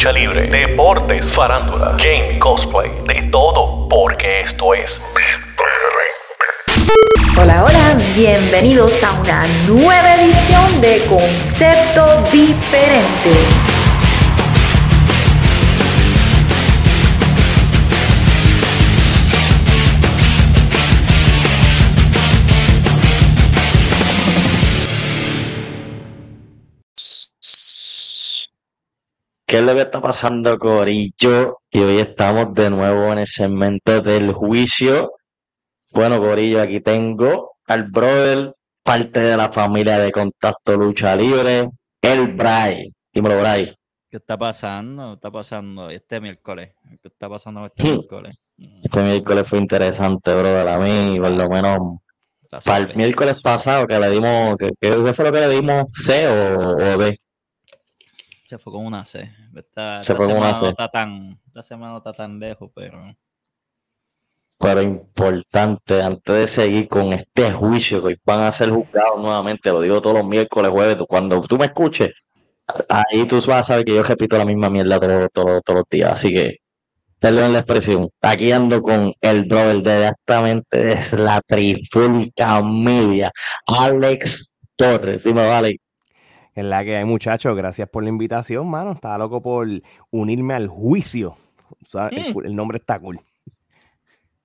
lucha libre, deportes, farándula, game, cosplay, de todo, porque esto es Hola, hola, bienvenidos a una nueva edición de Concepto Diferente. ¿Qué es lo que está pasando, Corillo? Y hoy estamos de nuevo en el segmento del juicio. Bueno, Corillo, aquí tengo al brother, parte de la familia de Contacto Lucha Libre, el Bray. Dímelo, Bray. ¿Qué está pasando? ¿Qué está pasando este miércoles? ¿Qué está pasando este Hmm. miércoles? Este miércoles fue interesante, brother, a mí, por lo menos. Para el miércoles pasado que le dimos, ¿qué fue lo que le dimos? ¿C o, o D? Se fue con una C. Esta, Se esta fue con una C. No está tan, esta semana no está tan lejos, pero Pero importante, antes de seguir con este juicio que hoy van a ser juzgados nuevamente, lo digo todos los miércoles, jueves, cuando tú me escuches, ahí tú vas a saber que yo repito la misma mierda todos, todos los días. Así que, perdón la expresión. Aquí ando con el brother directamente desde la trifulca media, Alex Torres. Dime, vale. En la que hay muchachos, gracias por la invitación, mano. Estaba loco por unirme al juicio. O sea, el, Mm. el nombre está cool.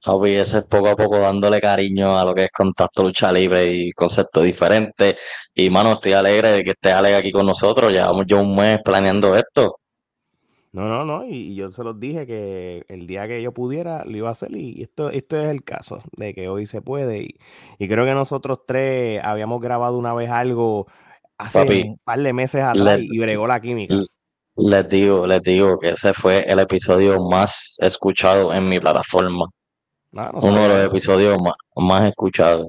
Papi, eso es poco a poco dándole cariño a lo que es contacto lucha libre y conceptos diferentes. Y mano, estoy alegre de que estés alegre aquí con nosotros. Llevamos ya un mes planeando esto. No, no, no. Y, y yo se los dije que el día que yo pudiera lo iba a hacer. Y esto, esto es el caso de que hoy se puede. Y, y creo que nosotros tres habíamos grabado una vez algo hace Papi, un par de meses atrás le- y bregó la química. Les digo, les digo que ese fue el episodio más escuchado en mi plataforma. No, no Uno de los eso. episodios más, más escuchados.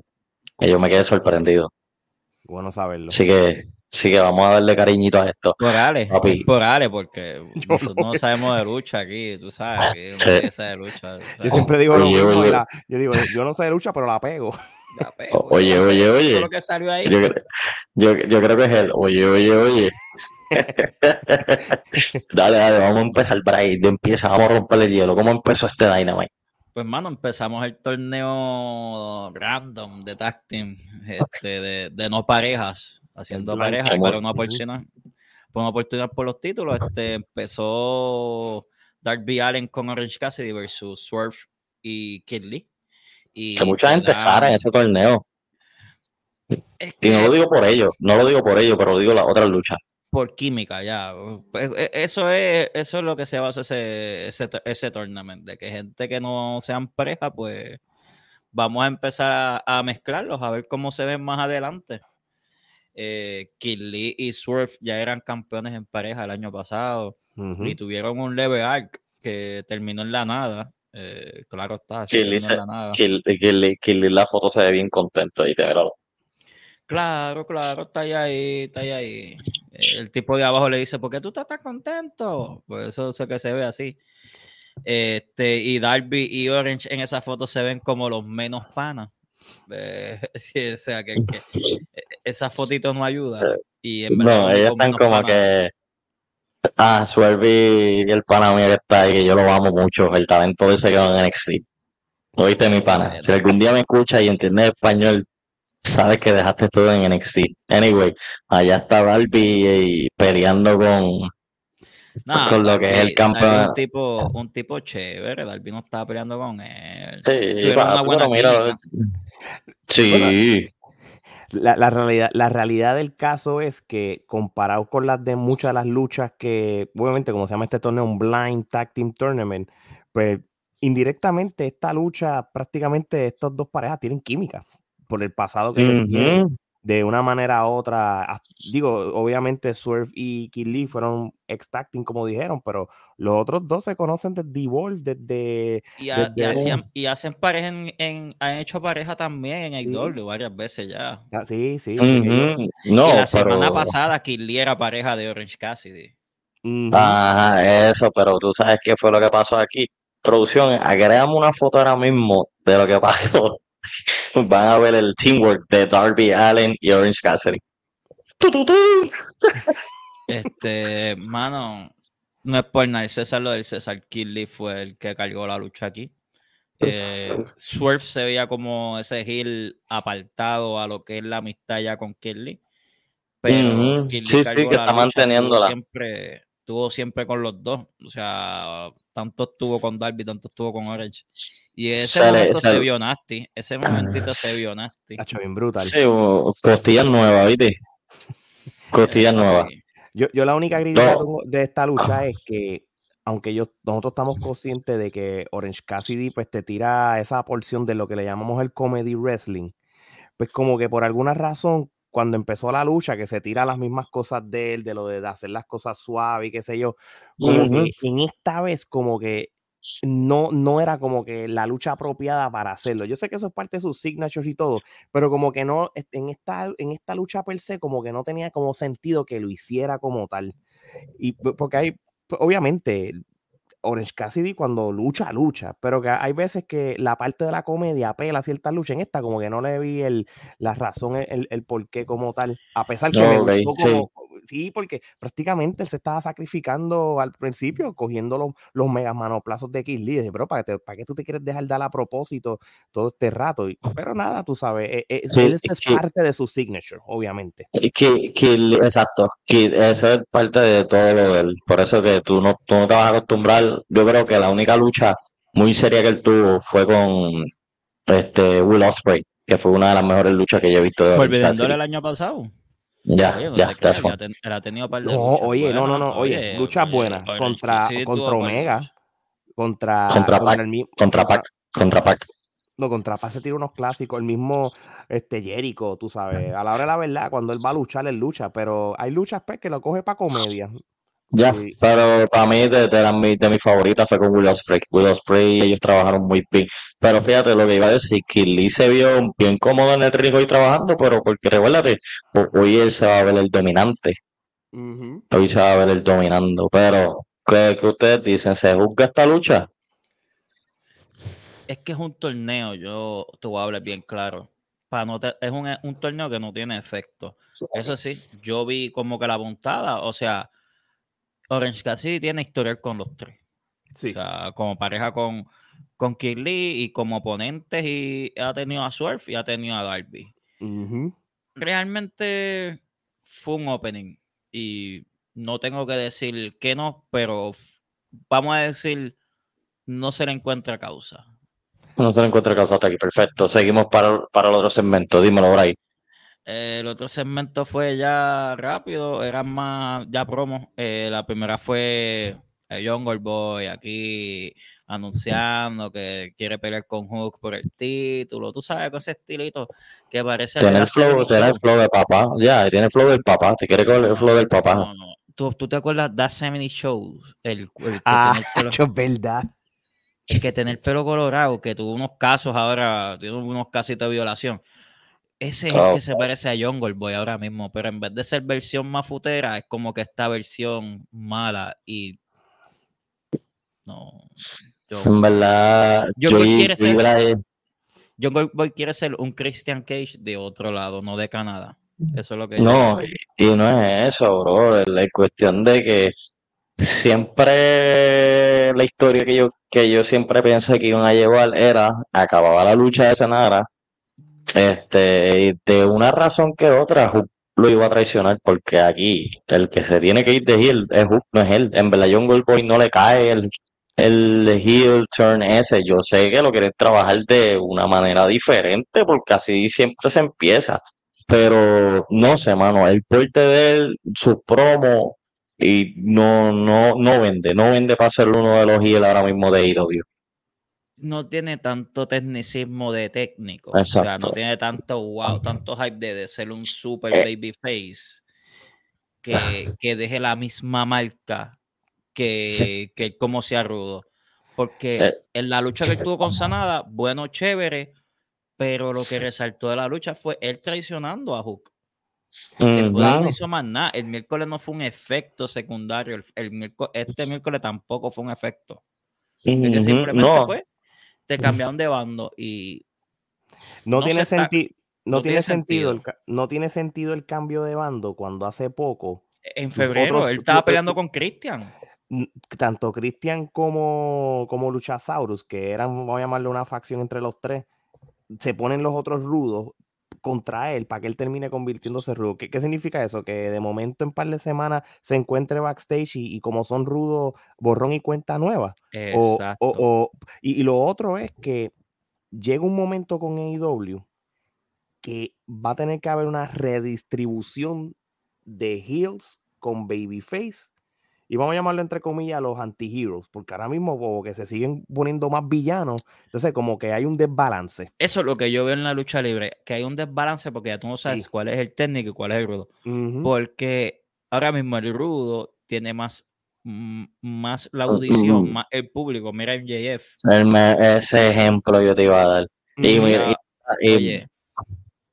Que yo me quedé sorprendido. Bueno saberlo. Así que, así que vamos a darle cariñito a esto. por Ale, Papi. es por Ale, porque Yo nosotros no- no sabemos de lucha aquí, tú sabes, que nadie sabe de lucha. Yo siempre digo lo mismo. y oye. la- yo digo, yo no sé de lucha, pero la pego. Ya, pero, Oye, oye, eso oye. es lo que salió ahí. Yo, cre- yo, yo creo que es el, oye, oye, oye. Dale, dale, vamos a empezar por ahí. De empieza, vamos a romper el hielo. ¿Cómo empezó este Dynamite? Pues, mano, empezamos el torneo random de tag team, este, de, de no parejas, haciendo parejas, pero una oportunidad, por una oportunidad por los títulos. Este, empezó Darby Allen con Orange Cassidy versus Swerve y Kid Lee. Y Que mucha te gente jara en ese torneo. es Y no lo digo por ellos, no lo digo por ellos, pero lo digo las otras luchas. por química ya. Pues, e- Eso es, eso es lo que se basa ese, ese, ese tournament, de que gente que no sean pareja, pues vamos a empezar a mezclarlos, a ver cómo se ven más adelante. Eh, Lee y Swerve ya eran campeones en pareja el año pasado y tuvieron un leve arc que terminó en la nada. Eh, claro está, la nada. La foto se ve bien contento y te verá. Claro, claro, está ahí, ahí, está ahí. Eh, El tipo de abajo le dice, ¿por qué tú estás tan contento? Pues eso es que se ve así. Este, y Darby y Orange en esa foto se ven como los menos panas. Eh, sí, o sea, que, que, eh, esa fotito no ayuda. Y en verdad No, los ellos están como panas- que. Ah, Swerve y el pana mío que está ahí, que yo lo amo mucho, el talento ese que va en NXT. ¿Oíste, mi pana? Si algún día me escuchas y entiendes español, sabes que dejaste todo en NXT. Anyway, allá está Darby y peleando con. Nah, con lo que es el Darby Un tipo, un tipo chévere, Darby no estaba peleando con él. Sí, una buena mira. Sí, La, la realidad, la realidad del caso es que comparado con las de muchas de las luchas que, obviamente, como se llama este torneo, un blind tag team tournament, pues indirectamente esta lucha, prácticamente estos dos parejas tienen química por el pasado que tienen. De una manera u otra. Digo, obviamente Swerve y Kid Lee fueron ex como dijeron, pero los otros dos se conocen desde Evolve, desde Y, y desde- hacían- y hacen pareja en, en- han hecho pareja también en Sí. AEW varias veces ya. ah, sí, sí, sí. No, y la semana pasada Kid Lee era pareja de Orange Cassidy. Ajá, eso, pero tú sabes qué fue lo que pasó aquí. Producción, agregamos una foto ahora mismo de lo que pasó. Van a ver el teamwork de Darby Allen y Orange Cassidy. Este, mano, no es por nada, César lo del César Kinley fue el que cargó la lucha aquí. Eh, Swerve se veía como ese heel apartado a lo que es la amistad ya con Kinley. Pero Ujú. Kinley Sí, sí, que la está manteniéndola. Siempre, estuvo siempre con los dos. O sea, tanto estuvo con Darby, tanto estuvo con Orange. Y ese Sale- momento se vio nasty. Ese momentito se vio nasty. Hacho, bien brutal. Sí, costillas nuevas, ¿viste? Costillas nuevas. Yo, yo la única crítica No. de esta lucha es que, aunque yo, nosotros estamos conscientes de que Orange Cassidy pues, te tira esa porción de lo que le llamamos el comedy wrestling, pues como que por alguna razón, cuando empezó la lucha, que se tira las mismas cosas de él, de lo de hacer las cosas suaves y qué sé yo, como Ujú. que en esta vez como que no, no era como que la lucha apropiada para hacerlo. Yo sé que eso es parte de sus signatures y todo, pero como que no, en esta, en esta lucha per se, como que no tenía como sentido que lo hiciera como tal. Y porque hay, obviamente, Orange Cassidy cuando lucha, lucha, pero que hay veces que la parte de la comedia apela a cierta lucha. En esta, como que no le vi el, la razón, el, el por qué como tal. A pesar que me Ok, gustó sí. como. Sí, porque prácticamente él se estaba sacrificando al principio, cogiendo los, los mega manoplazos de Kill Lee. Dije, Pero ¿para, qué te- ¿para qué tú te quieres dejar dar a propósito todo este rato? Y- pero nada, tú sabes, eh, eh, Sí, ese es es que- parte de su signature, obviamente. Y Que, que, exacto, que eso es parte de todo lo de él. Por eso que tú no, tú no te vas a acostumbrar. Yo creo que la única lucha muy seria que él tuvo fue con este Will Ospreay, que fue una de las mejores luchas que yo he visto de el año pasado. Ya, Oye, no ya, te él ha tenido un par de No, oye, no, no, no, buenas. oye, luchas oye, buenas contra, contra Omega, contra, Contra contra Pac, el mi- Contra Pac, contra Pac. No, contra Pac se tira unos clásicos, el mismo este Jericho, tú sabes, a la hora de la verdad, cuando él va a luchar, él lucha, pero hay luchas pues, que lo coge para comedia. Ya, Sí. pero para mí de, de, las mi- de mis favoritas fue con Will Ospreay. Will Ospreay ellos trabajaron muy bien. Pero fíjate lo que iba a decir, que Lee se vio bien cómodo en el ring hoy trabajando, pero porque recuérdate, ho- hoy él se va a ver el dominante. Hoy se va a ver el dominando. Pero, ¿qué, qué ustedes dicen? ¿Se juzga esta lucha? Es que es un torneo, yo te voy a hablar bien claro. Para no te- es un, un torneo que no tiene efecto. Eso sí, yo vi como que la puntada, o sea, Orange Cassidy tiene historial con los tres. Sí. O sea, como pareja con, con Kid Lee y como oponentes y ha tenido a Swerve y ha tenido a Darby. Realmente fue un opening y no tengo que decir que no, pero vamos a decir no se le encuentra causa. No se le encuentra caso hasta aquí. Perfecto. Seguimos para, para el otro segmento. Dímelo, Bray. Eh, el otro segmento fue ya rápido, eran más ya promos. Eh, la primera fue eh, Jungle Boy aquí anunciando que quiere pelear con Hook por el título. Tú sabes, con ese estilito que parece. Tiene el flow, tiene el flow de papá. Ya, tiene el flow del papá. Te quiere con el flow del papá. No, no. ¿Tú, tú te acuerdas de Semini Shows? El, el que, Ah, es verdad. el que tiene el pelo colorado, que tuvo unos casos ahora, tiene unos casitos de violación. Ese es el que se parece a Jungle Boy ahora mismo, pero en vez de ser versión más futera, es como que esta versión mala y no. yo- En verdad, Yo yo, quiere ser- Bray- Jungle Boy quiere ser un Christian Cage de otro lado, no de Canadá. Eso es lo que No, y, y no es eso, bro. Es cuestión de que siempre la historia que yo, que yo siempre pensé que iban a llevar era, acababa la lucha de Senara, este, de una razón que otra, lo iba a traicionar, porque aquí el que se tiene que ir de heel es no es él. En verdad, Jungle Boy no le cae el, el heel turn ese. Yo sé que lo quieren trabajar de una manera diferente, porque así siempre se empieza. Pero no sé, mano, el porte de él, su promo, y no, no, no vende, no vende para ser uno de los heel ahora mismo de IW. No tiene tanto tecnicismo de técnico. O sea, no tiene tanto wow, tanto hype de, de ser un super Eh. baby face que, que deje la misma marca que, que como sea rudo. Porque en la lucha que él tuvo con Sanada, bueno, chévere, pero lo que resaltó de la lucha fue él traicionando a Hook. Después ahí no hizo más nada. El miércoles no fue un efecto secundario. El, el miércoles, este miércoles tampoco fue un efecto. Simplemente No, pues, te cambiaron de bando y No, No tiene se. No, no tiene tiene sentido, el no tiene sentido el cambio de bando cuando hace poco en febrero Nosotros- él estaba peleando con Christian. n- tanto Christian como, como Luchasaurus, que eran, vamos a llamarle una facción entre los tres, se ponen los otros rudos contra él para que él termine convirtiéndose rudo. ¿Qué, qué significa eso? Que de momento en par de semanas se encuentre backstage y, y como son rudos, borrón y cuenta nueva. O- Exacto. o- o- y, y lo otro es que llega un momento con AEW que va a tener que haber una redistribución de heels con babyface. Y vamos a llamarlo entre comillas los anti-heroes, porque ahora mismo como que se siguen poniendo más villanos. Entonces, como que hay un desbalance. Eso es lo que yo veo en la lucha libre, que hay un desbalance porque ya tú no sabes Sí. cuál es el técnico y cuál es el rudo. Porque ahora mismo el rudo tiene más, mm, más la audición, más el público. Mira MJF. Ese ejemplo yo te iba a dar. Y, Ujú. mira, y- y- Oye,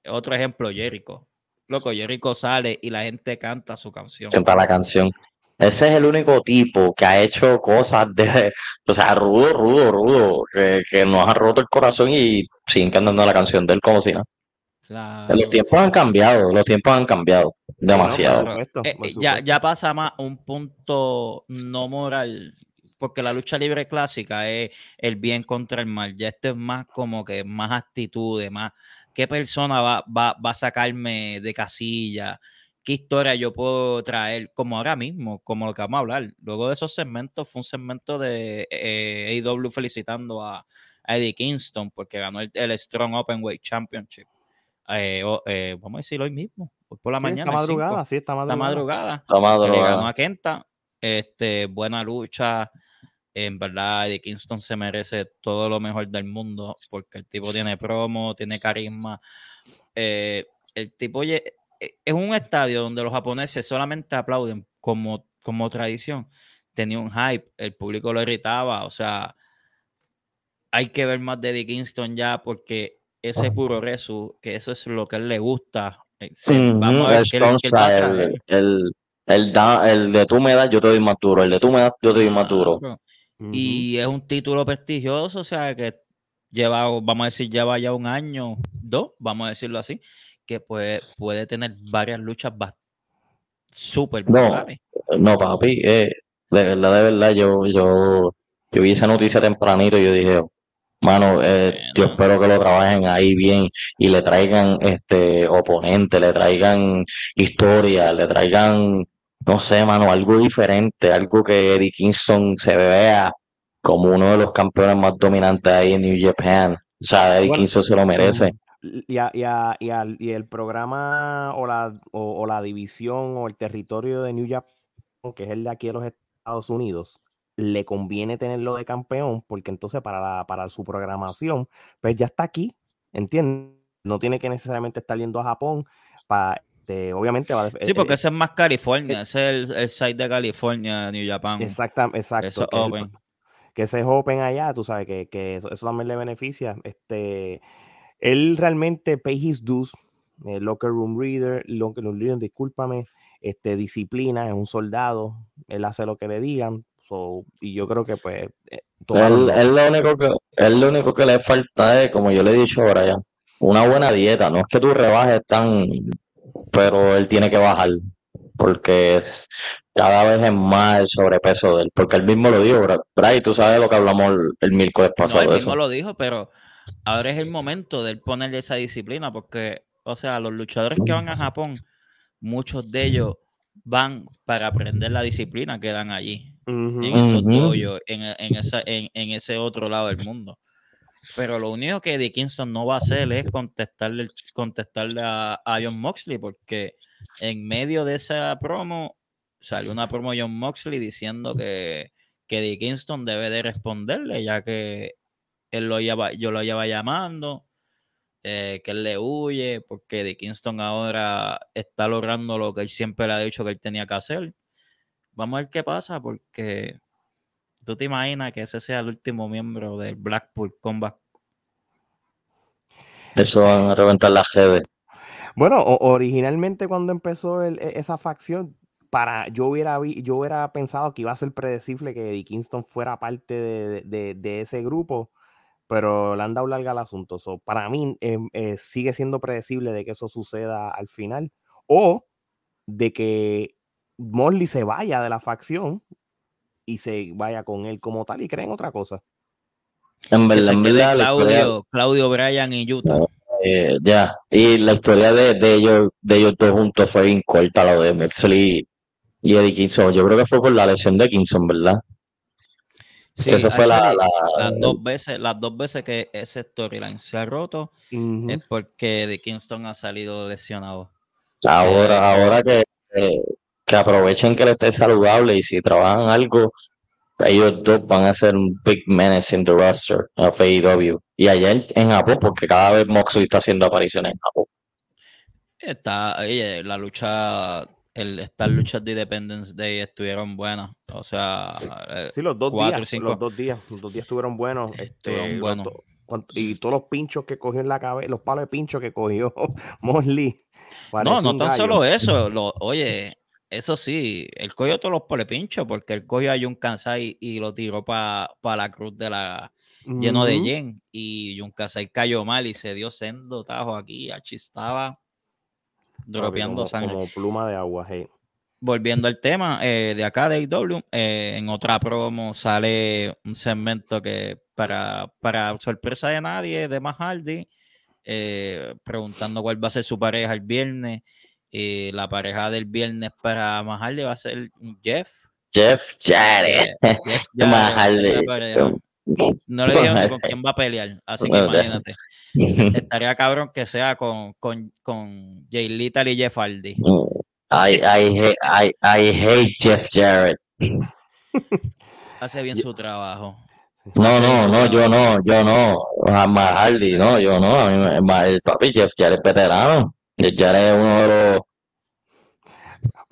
otro ejemplo, Jericho. Loco, Jericho sale y la gente canta su canción. canta la canción. Ese es el único tipo que ha hecho cosas de, o sea, rudo, rudo, rudo, que, que nos ha roto el corazón y siguen cantando la canción de él como si no. Claro. Los tiempos han cambiado, los tiempos han cambiado demasiado. Eh, eh, ya, ya pasa más un punto no moral, porque la lucha libre clásica es el bien contra el mal. Ya esto es más como que más actitudes, más qué persona va, va, va a sacarme de casilla, qué historia yo puedo traer, como ahora mismo, como lo que vamos a hablar. Luego de esos segmentos, fue un segmento de eh, AEW felicitando a, a Eddie Kingston porque ganó el, el Strong Openweight Championship. Eh, o- eh, vamos a decirlo hoy mismo, hoy por la Sí, mañana. Está el cinco madrugada, sí, está esta madrugada. madrugada. Toma que le ganó a Kenta. Este, buena lucha. En verdad, Eddie Kingston se merece todo lo mejor del mundo porque el tipo tiene promo, tiene carisma. Eh, el tipo es un estadio donde los japoneses solamente aplauden como, como tradición. Tenía un hype, el público lo irritaba. O sea, hay que ver más de Eddie Kingston ya porque ese Ah. puro resu, que eso es lo que a él le gusta. eh, Vamos a ver el qué a el, el, da- el de tú me das, yo te doy más duro. El de tú me das, yo te doy más duro. Claro. Y es un título prestigioso, o sea, que lleva, vamos a decir, lleva ya un año, dos, vamos a decirlo así, que puede, puede tener varias luchas súper No. brutales. No, papi, eh, de verdad, de verdad, yo, yo, yo vi esa noticia tempranito y yo dije, mano, eh, yo espero que lo trabajen ahí bien y le traigan este oponente, le traigan historia, le traigan, no sé, mano, algo diferente, algo que Eddie Kingston se vea como uno de los campeones más dominantes ahí en New Japan. O sea, Eddie Bueno, Kingston se lo merece. Y, a- y a- y al- y el programa o la, o, o la división o el territorio de New Japan, que es el de aquí de los Estados Unidos, le conviene tenerlo de campeón porque entonces para, la- para su programación, pues ya está aquí, ¿entiendes? No tiene que necesariamente estar yendo a Japón para, obviamente va a... Sí, porque eh, ese es más California, ese es el, el site de California, New Japan. Exacta, exacto. Eso que, es el- open. que ese es open allá, tú sabes que, que eso, eso también le beneficia. Este, él realmente pay his dues, eh, locker room reader, locker room reader, discúlpame, este, disciplina, es un soldado, él hace lo que le digan, so, y yo creo que pues... eh, Él, él lo único que, él lo único que le falta es, como yo le he dicho ahora ya, una buena dieta. No es que tú rebajes tan, pero él tiene que bajar, porque es, cada vez es más el sobrepeso de él, porque él mismo lo dijo, Bra- Bray, tú sabes lo que hablamos el, el miércoles No, pasado él de mismo eso. lo dijo, pero ahora es el momento de él ponerle esa disciplina, porque, o sea, los luchadores que van a Japón, muchos de ellos van para aprender la disciplina que dan allí. En esos dojos, en, en, esa, en, en ese otro lado del mundo. Pero lo único que Eddie Kingston no va a hacer es contestarle, contestarle a, a John Moxley, porque en medio de esa promo salió una promo de John Moxley diciendo que, que Eddie Kingston debe de responderle, ya que él lo lleva, yo lo lleva llamando, eh, que él le huye, porque Eddie Kingston ahora está logrando lo que él siempre le ha dicho que él tenía que hacer. Vamos a ver qué pasa, porque tú te imaginas que ese sea el último miembro del Blackpool Combat. Eso van a reventar las redes. Bueno, originalmente cuando empezó el- e- esa facción, para yo hubiera vi- yo hubiera pensado que iba a ser predecible que Eddie Kingston fuera parte de, de- de ese grupo, pero le han dado larga al asunto. So, para mí em, eh, sigue siendo predecible de que eso suceda al final o de que Morley se vaya de la facción y se vaya con él como tal y creen otra cosa. En verdad, en verdad, la historia- Claudio, Claudio Bryan y Utah. Eh, ya, y la historia de, de ellos de ellos dos juntos fue bien corta, lo de Moxley y Eddie Kingston. Yo creo que fue por la lesión de Kingston, ¿verdad? Sí, eso fue la, actually, la- las dos veces, las dos veces que ese storyline se ha roto es porque de Kingston ha salido lesionado. ahora, Eh, ahora que, que, que aprovechen que él esté saludable y si trabajan algo, ellos dos van a ser un big menace in the roster of AEW. Y allá en, en Japón, porque cada vez Moxley está haciendo apariciones en Japón. Está, oye, la lucha, el, estas luchas de Independence Day estuvieron buenas. O sea, eh, Sí, los dos cuatro días. cinco. Los dos días. Los dos días estuvieron buenos. Este, Estuvieron los y todos los pinchos que cogió en la cabeza, los palos de pincho que cogió Mosley. no, no tan solo eso. Lo, oye, eso sí, él cogió todos los polepinchos porque él cogió a Jun Kansai y lo tiró para la cruz de la lleno de yen. Y Jun Kansai cayó mal y se dio sendo tajo aquí. Estaba dropeando como, sangre. como pluma de agua. hey. volviendo al tema eh, de acá de IW, eh, en otra promo sale un segmento que para, para sorpresa de nadie, de Hardy, eh, preguntando cuál va a ser su pareja el viernes. Eh, la pareja del viernes para Matt Hardy va a ser Jeff. Jeff Jarrett. eh, Jeff Jarrett No le dijeron con quién va a pelear, así que imagínate. Estaría cabrón que sea con, con, con Jay Little y Jeff Hardy. I, I, hate, I, I hate Jeff Jarrett. Hace bien su trabajo. No, no, no, yo no, yo no. Jamás Hardy, no, yo no. El papi Jeff Jarrett es veterano. Jeff Jarrett es uno de los.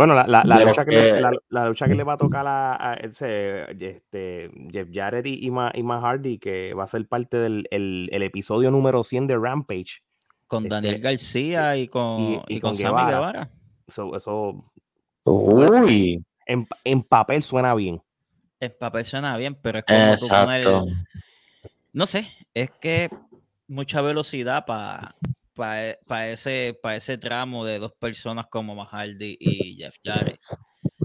Bueno, la, la, lucha que le, que- la, la lucha que le va a tocar a, a ese, este, Jeff Jarrett y, y, Ma- y Matt Hardy, que va a ser parte del el, el episodio número 100 de Rampage. Con Este, Daniel García y con, y- y, y con, con Sammy Guevara. Guevara. Eso, eso Uy, en, en papel suena bien. El papel suena bien, pero es como tú exacto. poner- No sé, es que mucha velocidad para ese, pa ese tramo de dos personas como Mahaldi y Jeff Jarrett.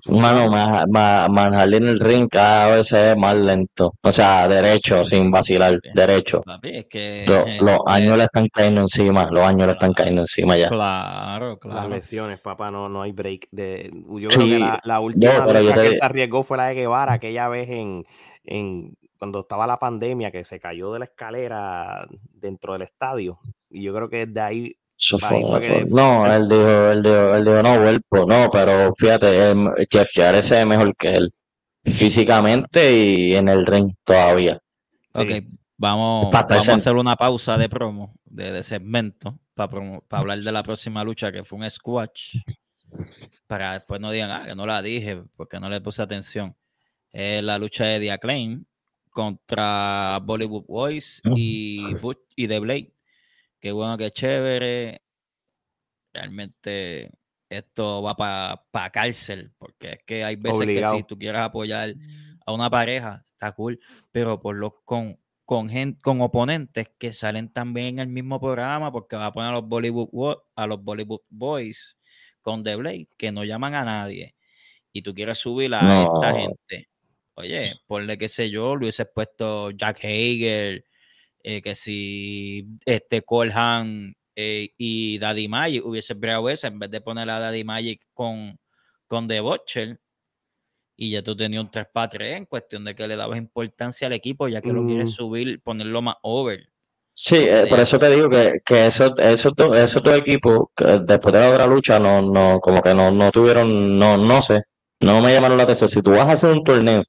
Mano, Hardy en el ring cada vez es más lento. O sea, derecho, sin vacilar, derecho. Papi, es que. Lo- eh, los eh, años le están cayendo encima, los años le están cayendo encima ya. Claro, Las claro. lesiones, papá, no, no hay break. De, yo creo que Sí, la, la última pero yo que te- él se arriesgó fue la de Guevara, aquella vez en, en cuando estaba la pandemia, que se cayó de la escalera dentro del estadio. Y yo creo que de ahí Eso Ahí fue- fue que- no, él dijo, él dijo, él dijo, no vuelvo, no, pero fíjate, em, Jeff Jarrett se ve mejor que él, físicamente y en el ring todavía. Ok, Sí. vamos, vamos a hacer una pausa de promo, de, de segmento, para hablar de la próxima lucha que fue un squash. Para después no digan, ah, que no la dije, porque no le puse atención. Es la lucha de The Acclaim contra Bollywood Boys y, Butch y The Blade. Qué bueno, qué chévere. Realmente esto va para cárcel, porque es que hay veces Obligado. que si tú quieres apoyar a una pareja, está cool, pero por los con, con, gen- con oponentes que salen también en el mismo programa, porque va a poner a los Bollywood, Wo- a los Bollywood Boys con The Blade, que no llaman a nadie, y tú quieres subir a esta gente. Oye, ponle qué sé yo, le hubieses puesto Jack Hager, eh, que si este Colhan eh, y Daddy Magic hubiese bravo esa en vez de poner a Daddy Magic con, con The Butcher y ya tú tenías un 3 para 3 en cuestión de que le dabas importancia al equipo ya que lo Mm. quieres subir, ponerlo más over. Sí, eh, por eso te digo que, que esos, esos, dos, esos dos equipos, que después de la otra lucha, no, no, como que no, no tuvieron, no, no sé, no me llamaron la atención. Si tú vas a hacer un torneo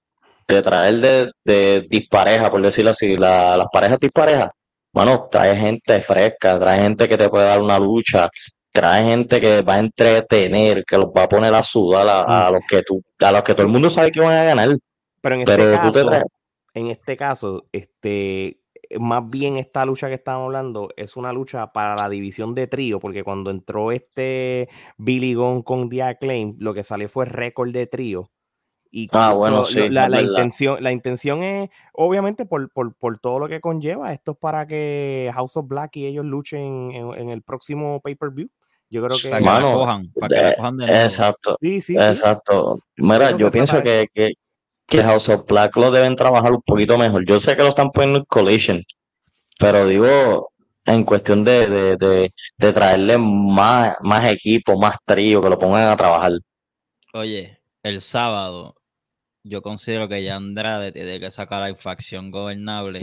de traer de, de dispareja, por decirlo así, la- las parejas disparejas, bueno, trae gente fresca, trae gente que te puede dar una lucha, trae gente que va a entretener, que los va a poner a sudar a, a los que tú, a los que todo el mundo sabe que van a ganar. Pero en este Pero caso, en este caso, este, más bien esta lucha que estamos hablando es una lucha para la división de trío, porque cuando entró este Billy Gunn con The Acclaim, lo que salió fue récord de trío. Y Ah, bueno, sí, la, intención, la intención es, obviamente, por, por, por todo lo que conlleva, esto es para que House of Black y ellos luchen en, en el próximo pay-per-view. Yo creo que Para que Mano, la cojan, para que la eh, cojan de nuevo. Exacto. sí, sí, sí. Exacto. Mira, yo pienso que, que House of Black lo deben trabajar un poquito mejor. Yo sé que lo están poniendo en Collision, pero digo, en cuestión de, de, de, de traerle más, más equipo, más trío, que lo pongan a trabajar. Oye, el sábado yo considero que ya Andrade tiene que sacar la facción gobernable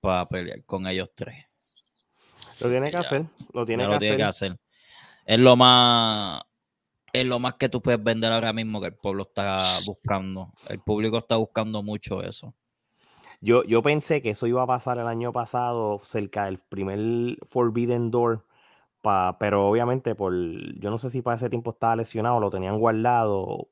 para pelear con ellos tres. Lo tiene que Ya. hacer, lo tiene, que, lo tiene que hacer. hacer. Es lo más es lo más que tú puedes vender ahora mismo que el pueblo está buscando. El público está buscando mucho eso. Yo, yo pensé que eso iba a pasar el año pasado cerca del primer Forbidden Door, pa- pero obviamente por, yo no sé si para ese tiempo estaba lesionado, lo tenían guardado,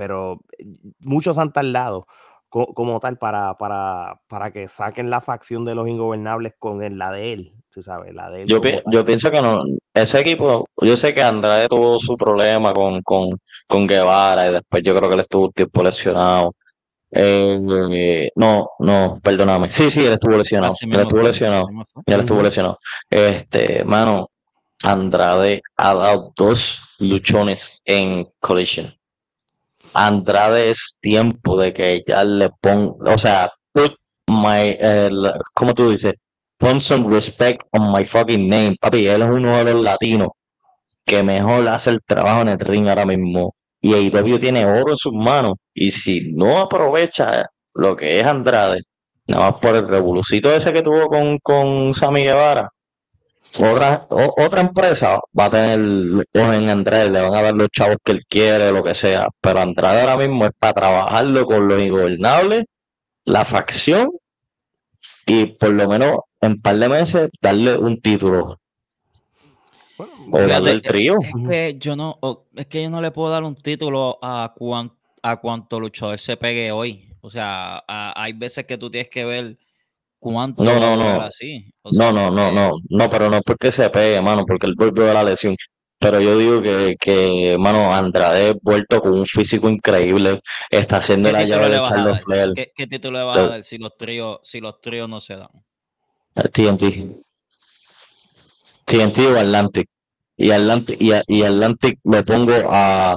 pero eh, muchos han tardado co- como tal para, para, para que saquen la facción de los ingobernables con el- la de él, tú sabes, la de él. Yo, como pi- tal. yo pienso que no, ese equipo, yo sé que Andrade tuvo su problema con, con, con Guevara y después yo creo que él estuvo un tiempo lesionado. Eh, no, no, perdóname. Sí, sí, él estuvo lesionado. Él estuvo lesionado. Él estuvo lesionado. Este, mano, Andrade ha dado dos luchones en Collision. Andrade es tiempo de que ya le ponga, o sea, put my, ¿cómo tú dices? Pon some respect on my fucking name. Papi, él es uno de los latinos que mejor hace el trabajo en el ring ahora mismo. Y AEW tiene oro en sus manos. Y si no aprovecha lo que es Andrade, nada más por el revolucito ese que tuvo con, con Sammy Guevara, otra, o- otra empresa va a tener ojos en Andrade, le van a dar los chavos que él quiere, lo que sea. Pero Andrade ahora mismo es para trabajarlo con los ingobernables, la facción, y por lo menos en un par de meses darle un título Bueno, o darle Fíjate, el trío. Es que yo no, o- es que yo no le puedo dar un título a cuan- a cuánto luchador se pegue hoy. O sea, a- hay veces que tú tienes que ver cuánto No, no, no. así. O sea, No, no, no, no, no, pero no es porque se pegue, mano, porque él volvió de la lesión. Pero yo digo que, que, mano, Andrade vuelto con un físico increíble, está haciendo ¿Qué la llave de dar? Flair, ¿Qué, qué título le vas a dar si los tríos, si los tríos no se dan? el TNT. TNT o Atlantic. Y Atlantic, y, y Atlantic me pongo a,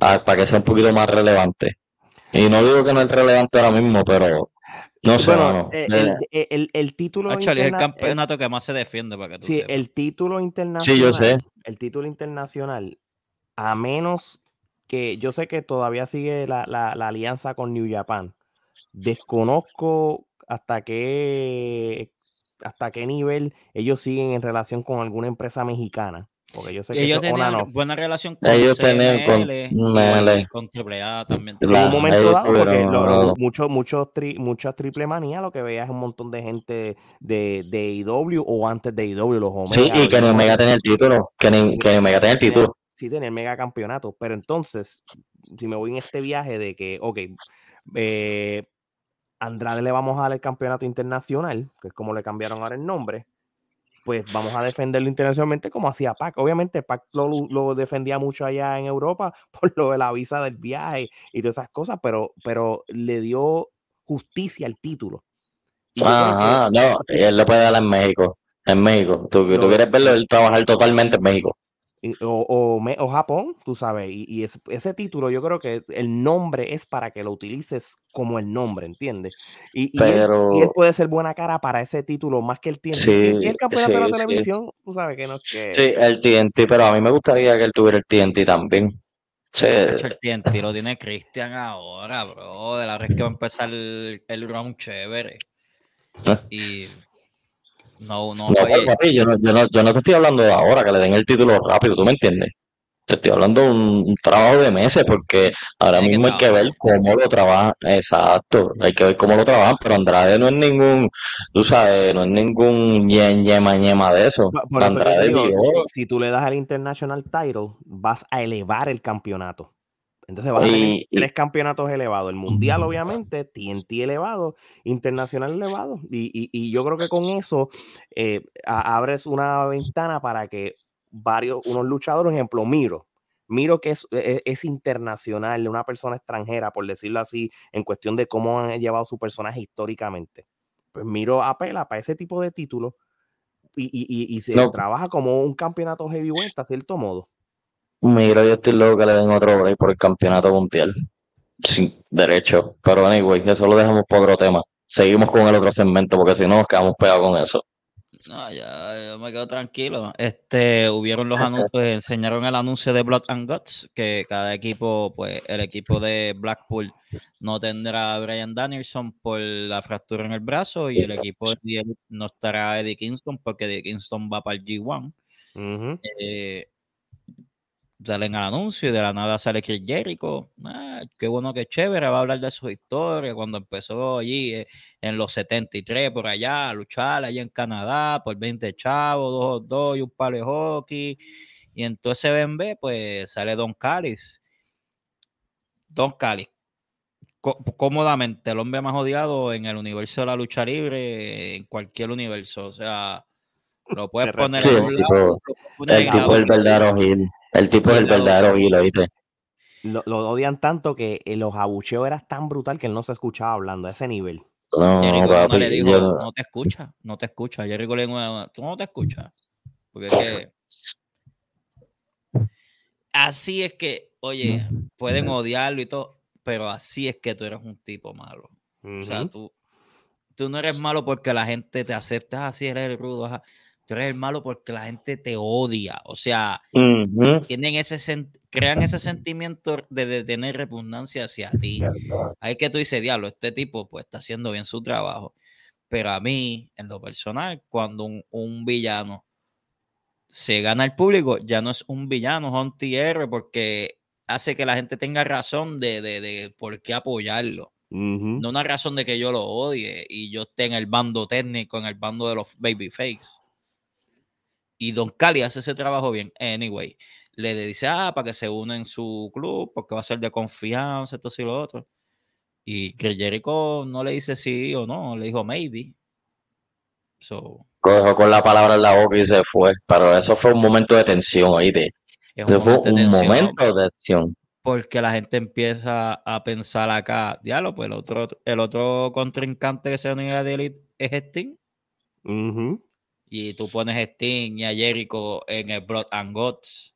a- para que sea un poquito más relevante. Y no digo que no es relevante ahora mismo, pero no sé, Bueno, mano. eh, Eh, el, el- el título Actually, es el el- campeonato que más se defiende para que tú Sí, sepas. el título Sí, internacional. yo sé. El título internacional, a menos que yo sé que todavía sigue la, la- la alianza con New Japan. Desconozco hasta qué hasta qué nivel ellos siguen en relación con alguna empresa mexicana. Porque yo sé que Ellos tenían buena relación con Ellos tenían con y con AAA también. La- un momento dado, porque tuvieron- lo- lo- mucho, mucho tri- mucha triple manía, lo que veías es un montón de gente de, de AEW o antes de AEW, los Omega. Sí, y que ni Omega tenía el título, que ni, que ni Omega tenía el título. sí tenía el mega campeonato, pero entonces, si me voy en este viaje de que, ok, eh, Andrade le vamos a dar el campeonato internacional, que es como le cambiaron ahora el nombre, pues vamos a defenderlo internacionalmente como hacía Pac. Obviamente Pac lo, lo defendía mucho allá en Europa por lo de la visa del viaje y todas esas cosas, pero, pero le dio justicia al título. Y que- Ajá, no, él le puede dar en México. En México. Tú, tú Lo- quieres verlo, él trabajar totalmente en México. O, o me- o Japón, tú sabes, y, y es- ese título yo creo que el nombre es para que lo utilices como el nombre, ¿entiendes? Y, y él, Pero- y él puede ser buena cara para ese título más que el y el, y el Sí, campeonato de la sí, sí. televisión, tú sabes que no es que... Sí, el TNT, pero a mí me gustaría que él tuviera el TNT también. Sí, El TNT lo tiene Cristian ahora, bro. De la vez que va a empezar el, el round chévere. Ah. Y no, no, no, yo no, yo, no, yo no te estoy hablando de ahora, que le den el título rápido, ¿tú me entiendes? Te estoy hablando de un, trabajo de meses, porque ahora que mismo hay que ver cómo lo trabajan. Exacto, hay que ver cómo lo trabajan, pero Andrade no es ningún, tú sabes, no es ningún ñe- ñema ñema de eso. Por- eso Andrade digo, dio- si tú le das al International Title, vas a elevar el campeonato. Entonces vas a tener tres campeonatos elevados. El mundial, obviamente, TNT elevado, internacional elevado. Y, y- y yo creo que con eso eh, abres una ventana para que varios, unos luchadores, ejemplo, Miro. Miro que es, es, es internacional, una persona extranjera, por decirlo así, en cuestión de cómo han llevado su personaje históricamente. Pues Miro apela para ese tipo de títulos y, y, y- y se No. trabaja como un campeonato heavyweight, a cierto modo. Mira, yo estoy loco que le den otro break por el campeonato mundial. Sí, derecho. Pero anyway, eso lo dejamos por otro tema. Seguimos con el otro segmento porque si no nos quedamos pegados con eso. No, ya, yo me quedo tranquilo. Este, hubieron los anuncios, enseñaron el anuncio de Blood and Guts, que cada equipo, pues, el equipo de Blackpool no tendrá a Brian Danielson por la fractura en el brazo y el equipo de no estará Eddie Kingston porque Eddie Kingston va para el G1. Ujú. Eh, salen al anuncio y de la nada sale Chris Jericho. Ah, qué bueno, qué chévere. Va a hablar de su historia cuando empezó allí eh, en los 73 por allá a luchar allá en Canadá por 20 chavos, dos, dos y un palo de hockey. Y entonces BMB, pues sale Don Callis. Don Callis. có- Cómodamente, el hombre más odiado en el universo de la lucha libre, en cualquier universo. O sea, lo puedes poner Sí, en el un tipo- lado, lo puedes poner El tipo el verdadero heel. El tipo es el Verdadero. heel, ¿oíste? Lo, lo odian tanto que eh, los abucheos eran tan brutal que él no se escuchaba hablando a ese nivel. No, Jericho papi, le dijo, yo- no te escucha, no te escucha. Jericho le dijo, tú no te escuchas. Porque es que así es que, oye, pueden odiarlo y todo, pero así es que tú eres un tipo malo. O sea, tú, tú no eres malo porque la gente te acepta, así eres el rudo, ajá. Tú eres el malo porque la gente te odia. O sea, tienen ese crean ese sentimiento de, de tener repugnancia hacia ti. Hay que tú dices, diablo, este tipo pues está haciendo bien su trabajo. Pero a mí, en lo personal, cuando un, un villano se gana el público, ya no es un villano, es un porque hace que la gente tenga razón de, de, de por qué apoyarlo. No una razón de que yo lo odie y yo esté en el bando técnico, en el bando de los babyface. Y Don Cali hace ese trabajo bien. Anyway, le dice, ah, para que se una en su club, porque va a ser de confianza, esto y lo otro. Y Chris Jericho no le dice sí o no, le dijo maybe. So, Cogió con la palabra en la boca y se fue. Pero eso fue un momento de tensión, ¿oíste? es Eso fue un tensión momento de tensión. Porque la gente empieza a pensar acá, diablo, pues el otro, el otro contrincante que se unirá de Elite es Sting. Ujú. Y tú pones Sting y a Jericho en el Blood and Guts.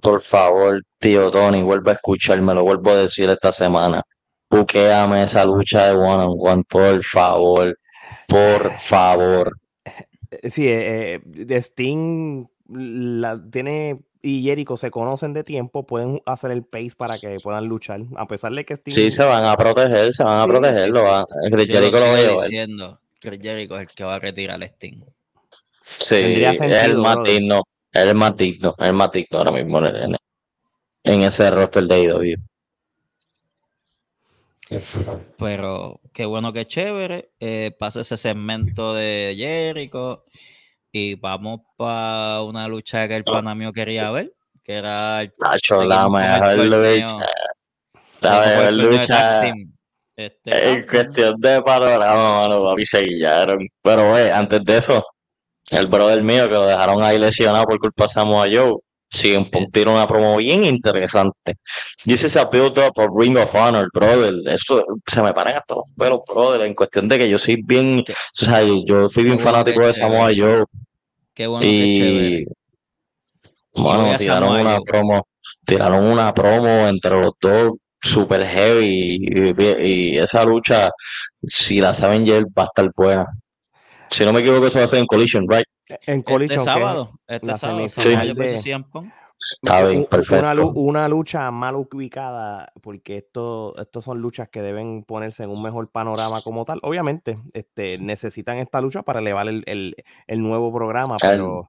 Por favor, tío Tony, vuelve a escucharme, lo vuelvo a decir esta semana. Buquéame esa lucha de one on one, por favor. Por favor. Eh, Sí, eh, eh, Sting la, tiene y Jericho se conocen de tiempo, pueden hacer el pace para que puedan luchar, a pesar de que Sting Sí, se van a proteger, se van a Sí, proteger. sí, Lo va, Jericho lo va a sigo llevar. diciendo que Jericho es el que va a retirar a Sting. Sí, es el más brother. digno. Es el más digno, el más digno ahora mismo en, en- ese roster de IW. Pero qué bueno que chévere. Eh, pasa ese segmento de Jericho y vamos para una lucha que el pana mío quería ver, que era el Nacho, la mejor lucha. La mejor lucha. Este, En cuestión de panorama, mano, papi, se guillaron. Pero, güey, antes de eso, el brother mío que lo dejaron ahí lesionado por culpa de Samoa Joe, un tiro una promo bien interesante. Is a build up of Ring of Honor, brother. Eso se me paran hasta los pelos, brother. En cuestión de que yo soy bien, o sea, yo, soy bien fanático de Samoa Joe. qué bueno, Y, bueno, tiraron una promo, tiraron una promo entre los dos super heavy y, y esa lucha, si la saben ya va a estar buena. Si no me equivoco, eso va a ser en Collision, right? en Este Collision, que es sábado, este la sábado, Samoa Joe de-. Está bien, perfecto. Una, lu- una lucha mal ubicada, porque esto, estos son luchas que deben ponerse en un mejor panorama como tal. Obviamente, este, necesitan esta lucha para elevar el, el- el nuevo programa, pero,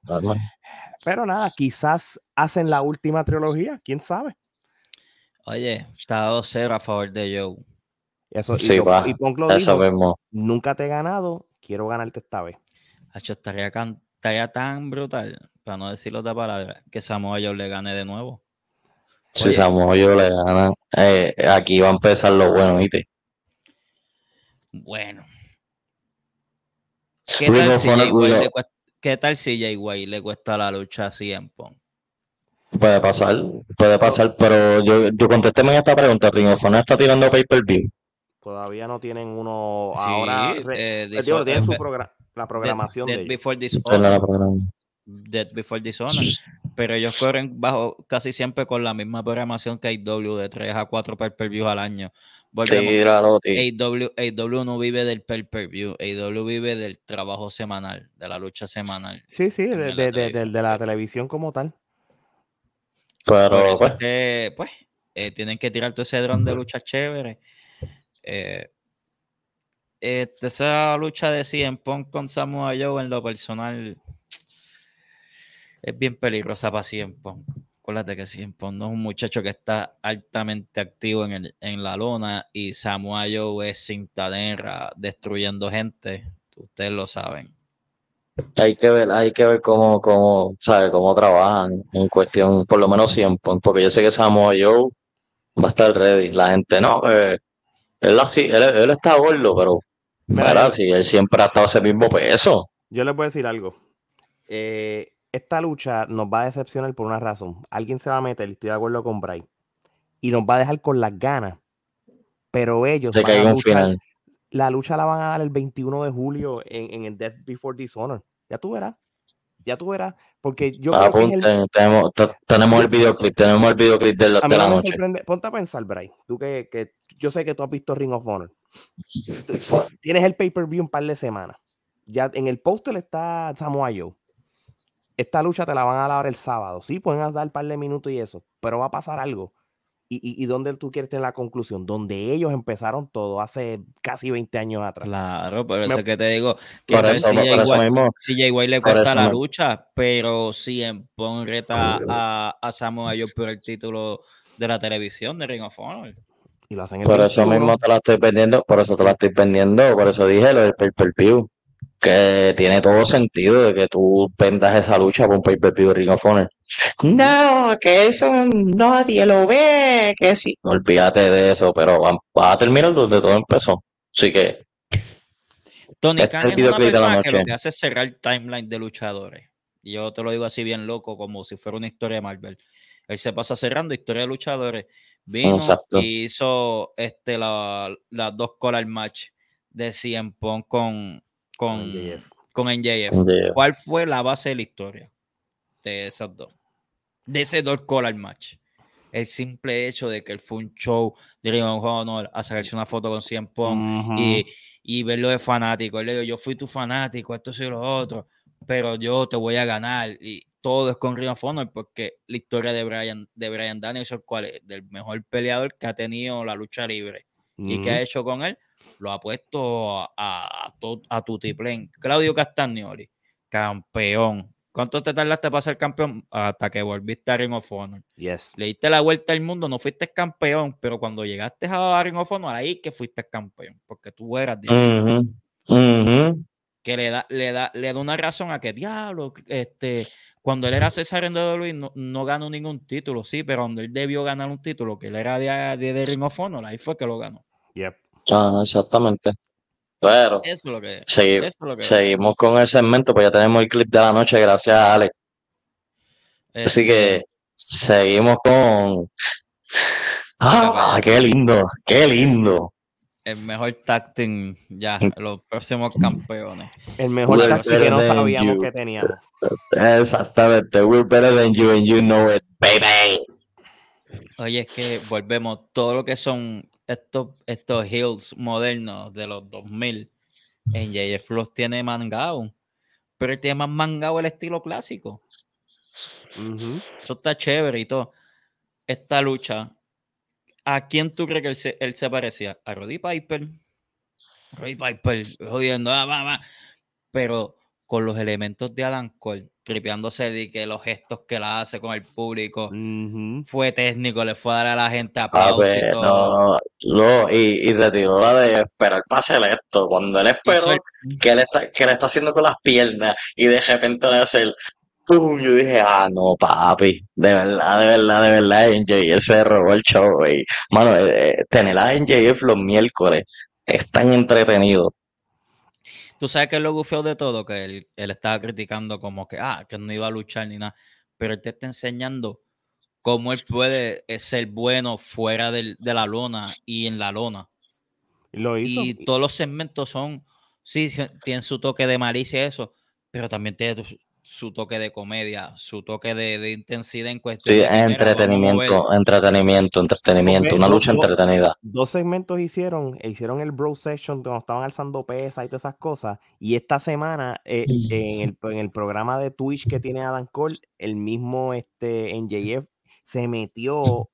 pero nada, quizás hacen la última trilogía, quién sabe. Oye, está 2-0 a favor de Joe. Eso, y, Sí, lo- va, y Punk lo Eso dijo, mismo. nunca te he ganado, quiero ganarte esta vez. Hacho, estaría, can- estaría tan brutal, para no decir otra palabra, que Samoa Joe le gane de nuevo. Si Oye. Samoa Joe le gana, eh, aquí va a empezar lo bueno, ¿viste? Bueno. ¿Qué Ring tal, of si le cuesta, ¿Qué tal si Jay White le cuesta la lucha a CM Punk? Puede pasar, puede pasar, pero yo, yo contésteme esta pregunta, Ring of Honor está tirando pay-per-view. Todavía no tienen uno Sí, ahora. eh, digo, diso- tienen su progra- la Dead- programación Dead de ellos. Before Dishonor. Dead Before Dishonor. pero ellos corren bajo casi siempre con la misma programación que AEW de 3 a 4 pay-per-view al año. Volvemos. Sí, claro. AEW, AEW no vive del pay-per-view, AEW vive del trabajo semanal, de la lucha semanal. Sí, sí, de, de- de- televisión, de la televisión como tal. Pero, pues, es que, pues, eh, tienen que tirar todo ese dron de lucha chévere. Eh, este, esa lucha de CM Punk con Samoa Joe en lo personal es bien peligrosa para CM Punk. Acuérdate que CM Punk no es un muchacho que está altamente activo en, el- en la lona y Samoa Joe es cinta destruyendo gente. Ustedes lo saben. hay que ver, hay que ver cómo, cómo, ¿sabes? Cómo trabajan en cuestión, por lo menos siempre, porque yo sé que Samoa Joe va a estar ready. La gente, no, eh, él así, él, él está gordo, pero, Mira, si él siempre ha estado ese mismo peso. Yo les voy a decir algo. Eh, esta lucha nos va a decepcionar por una razón. Alguien se va a meter, estoy de acuerdo con Bray, y nos va a dejar con las ganas. Pero ellos van a un luchar- final. la lucha la van a dar el 21 de julio en, en el Death Before Dishonor. Ya tú verás. Ya tú verás. Porque yo creo que es el- Apunten, tenemos, te- tenemos el videoclip, tenemos el videoclip de, la- a de la no me noche. sorprende. Ponte a pensar, Bray. Tú que, que yo sé que tú has visto Ring of Honor. Tienes el pay-per-view un par de semanas. Ya en el póster está Samoa Joe. Esta lucha te la van a dar el sábado. Sí, pueden dar un par de minutos y eso, pero va a pasar algo. ¿Y, y, y dónde tú quieres tener la conclusión? Donde ellos empezaron todo hace casi 20 años atrás. Claro, por Me- eso que te digo que Por eso, es CJ por eso White- mismo, CJ White le cuesta la me- lucha, pero si en Pon reta a, a Samoa Joe por el título de la televisión de Ring of Honor. Y lo hacen el por eso 21. mismo te la estoy vendiendo, por eso te la estoy vendiendo, por eso dije lo del pay-per-view. Que tiene todo sentido de que tú vendas esa lucha por un pay-per-view de Ring of Honor. No, que eso nadie lo ve, que sí. Olvídate de eso, pero va- vas a terminar donde todo empezó. Así que, Tony Este Khan es una persona que lo que hace es cerrar el timeline de luchadores. Y yo te lo digo así bien loco, como si fuera una historia de Marvel. Él se pasa cerrando historia de luchadores. Vino Exacto. y hizo este, la- las dos collar match de CM Punk con, con, MJF. con NJF. MJF. ¿Cuál fue la base de la historia de esas dos? De ese dos collar match. El simple hecho de que él fue un show de Ring of Honor a sacarse una foto con CM Punk y, y verlo de fanático. Él le digo, yo fui tu fanático, esto y lo otro, pero yo te voy a ganar. Y todo es con Ring of Honor porque la historia de Brian, de Brian Danielson, cual es del mejor peleador que ha tenido la lucha libre y que ha hecho con él, lo ha puesto a, a, a, tutiplén. Claudio Castagnoli, campeón. ¿Cuánto te tardaste para ser campeón? Hasta que volviste a Ring of Honor. Yes. Le diste la vuelta al mundo, no fuiste campeón, pero cuando llegaste a Ring of Honor, ahí que fuiste campeón, porque tú eras de. Que le da, le da, le da una razón a que diablo, este, cuando él era César en WWE no, no ganó ningún título, sí, pero donde él debió ganar un título, que él era de, de, de Ring of Honor, ahí fue que lo ganó. Yep. Ah, exactamente. Pero Eso es lo que segui- eso es lo que seguimos con el segmento, pues ya tenemos el clip de la noche, gracias a Alex. Así este, que seguimos con. ¡Ah, qué lindo! ¡Qué lindo! El mejor tag team ya, los próximos campeones. El mejor We're que no sabíamos you. que teníamos. Exactamente. We're better than you and you know it, baby. Oye, es que volvemos, todo lo que son estos, estos hills modernos de los 2000, en JF los tiene mangado, pero él tiene más mangado el estilo clásico. Eso está chévere y todo. Esta lucha, ¿a quién tú crees que él se, él se parecía? A Roddy Piper. Roddy Piper, jodiendo, ah, va, va. pero con los elementos de Adam Cole, tripeándose de que los gestos que la hace con el público, fue técnico, le fue a dar a la gente A aplausos y ver, todo. no, no, y, y se tiró la de esperar para hacer esto. Cuando él esperó que él está, que él está haciendo con las piernas y de repente le hace el pum, yo dije, ah, no, papi, de verdad, de verdad, de verdad, NJF se robó el show, güey. Mano, eh, eh, tener a NJF los miércoles es tan entretenido. Tú sabes que es lo gufeo de todo, que él, él estaba criticando como que, ah, que no iba a luchar ni nada, pero él te está enseñando cómo él puede eh, ser bueno fuera del- de la lona y en la lona. Lo hizo. Y todos los segmentos son, sí, sí, tienen su toque de malicia y eso, pero también tiene tu- su toque de comedia, su toque de, de intensidad en cuestión Sí, de entretenimiento, entretenimiento, entretenimiento, una lucha entretenida. Dos segmentos hicieron, e hicieron el bro session cuando estaban alzando pesas y todas esas cosas. Y esta semana, eh, en, el, en el programa de Twitch que tiene Adam Cole, el mismo este, NJF se metió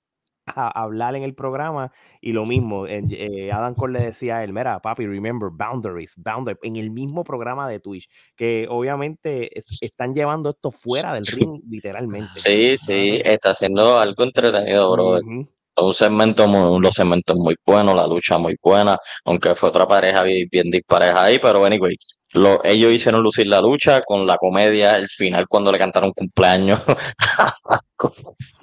a hablar en el programa y lo mismo, en- eh, Adam Cole le decía a él, mira, papi, remember boundaries, boundaries, en el mismo programa de Twitch, que obviamente es- están llevando esto fuera del ring, literalmente. Sí, sí, está haciendo algo entretenido, bro. Ujú. Un segmento muy, los segmentos muy buenos, la lucha muy buena, aunque fue otra pareja bien, bien dispareja ahí, pero anyway, lo, ellos hicieron lucir la lucha con la comedia, el final cuando le cantaron cumpleaños.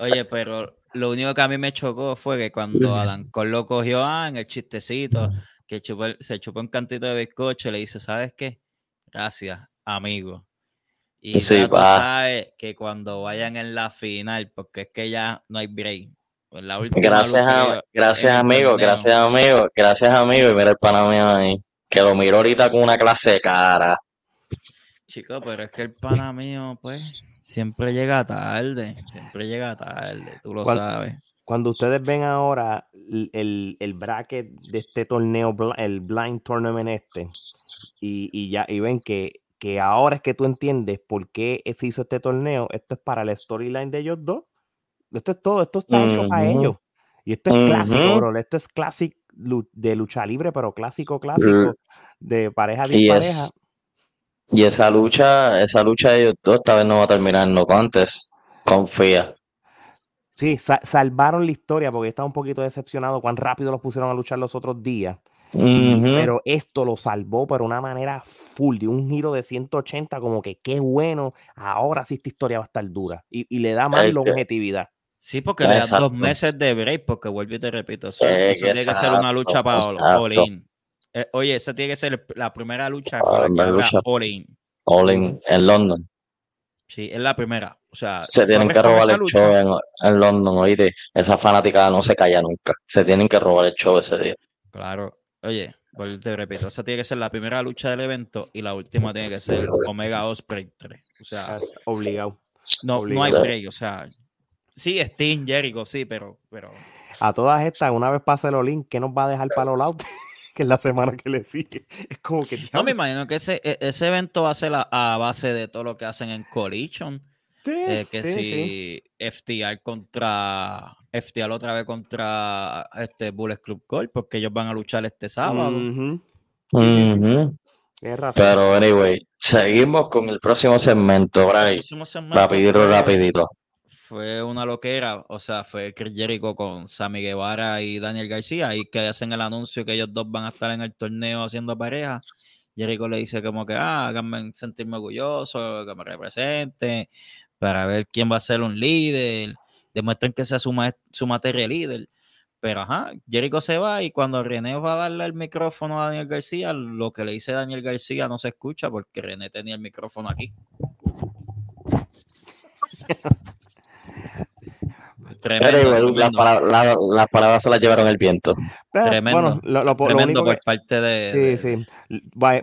Oye, pero lo único que a mí me chocó fue que cuando Adam Cole lo cogió ah, en el chistecito, que chupó se chupó un cantito de bizcocho, le dice, ¿sabes qué? Gracias, amigo. Y Sí, sabes que cuando vayan en la final, porque es que ya no hay break. pues la última Gracias, a, gracias amigo, gracias amigo, gracias amigo, y mira el pana mío ahí, que lo miro ahorita con una clase de cara. Chico, pero es que el pana mío, pues, siempre llega tarde, siempre llega tarde, tú lo ¿Cuál- sabes. Cuando ustedes ven ahora el, el bracket de este torneo, el blind tournament este, y, y ya y ven que, que ahora es que tú entiendes por qué se hizo este torneo, esto es para la storyline de ellos dos. Esto es todo, esto está hecho para Ujú. ellos. Y esto es clásico, bro. Esto es clásico de lucha libre, pero clásico, clásico, de pareja Y dispareja. es, y esa lucha, esa lucha de ellos dos esta vez no va a terminar en no contest. Confía. Sí, sa- salvaron la historia porque estaba un poquito decepcionado cuán rápido los pusieron a luchar los otros días. Pero esto lo salvó por una manera full, de un giro de 180, como que qué bueno, ahora sí esta historia va a estar dura. Y, y le da más Es que- longevidad. Sí, porque le dan dos Exacto. meses de break, porque vuelvo y te repito, eso, Eh, eso tiene que ser una exacto, lucha para exacto. all in. Eh, oye, esa tiene que ser la primera lucha Ah, con la que la abra lucha. all in. All in, en London. Sí, es la primera. O sea, Se tienen que robar el lucha, show en, en London, oíste. Esa fanática no se calla nunca. Se tienen que robar el show ese día. Claro. Oye, te repito, esa tiene que ser la primera lucha del evento y la última tiene que ser Omega Osprey 3. O sea, Es Obligado. no, no hay break. O sea, sí, Sting, Jericho, sí, pero, pero A todas estas, una vez pase el Olin, ¿qué nos va a dejar para los lados? Que es la semana que le sigue. Es como que. No me imagino que ese, e- ese evento va a ser a, a base de todo lo que hacen en Collision. sí, eh, que sí, si sí. FTR contra FTR otra vez contra este Bullet Club Gold, porque ellos van a luchar este sábado. Tienes razón. Pero, anyway, seguimos con el próximo segmento, Bray. próximo segmento Rapidito, fue- rapidito. Fue una loquera, o sea, fue Chris Jericho con Sammy Guevara y Daniel García, y que hacen el anuncio que ellos dos van a estar en el torneo haciendo pareja. Jericho le dice como que, ah, háganme sentirme orgulloso, que me representen, para ver quién va a ser un líder, demuestren que sea su, su materia líder. Pero ajá, Jericho se va y cuando René va a darle el micrófono a Daniel García, lo que le dice Daniel García no se escucha porque René tenía el micrófono aquí. Tremendo, Anyway, las, tremendo, palabras, la- las palabras se las llevaron el viento. Pero, tremendo, Bueno, lo, lo- lo tremendo único por que- parte de, Sí, de- sí.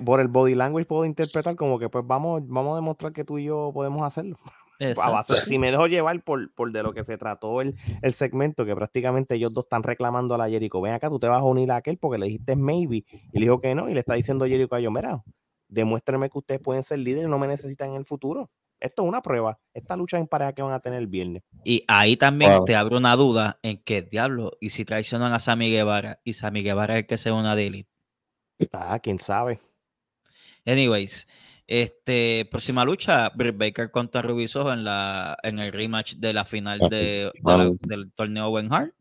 Por el body language puedo interpretar como que pues vamos, vamos a demostrar que tú y yo podemos hacerlo. A Exacto. base- si me dejo llevar por, por de lo que se trató el, el segmento, que prácticamente ellos dos están reclamando a la Jericho, ven acá, tú te vas a unir a aquel porque le dijiste maybe, y le dijo que no, y le está diciendo Jericho a ellos, mira, demuéstrenme que ustedes pueden ser líderes no me necesitan en el futuro. Esto es una prueba. Esta lucha en pareja que van a tener el viernes. Y ahí también Wow. te abre una duda en que, diablo, y si traicionan a Sammy Guevara, y Sammy Guevara es el que se una de Elite. Ah, quién sabe. Anyways, este, próxima lucha, Britt Baker contra Ruby Soho en, la, en el rematch de la final de, de la- del torneo Owen Hart.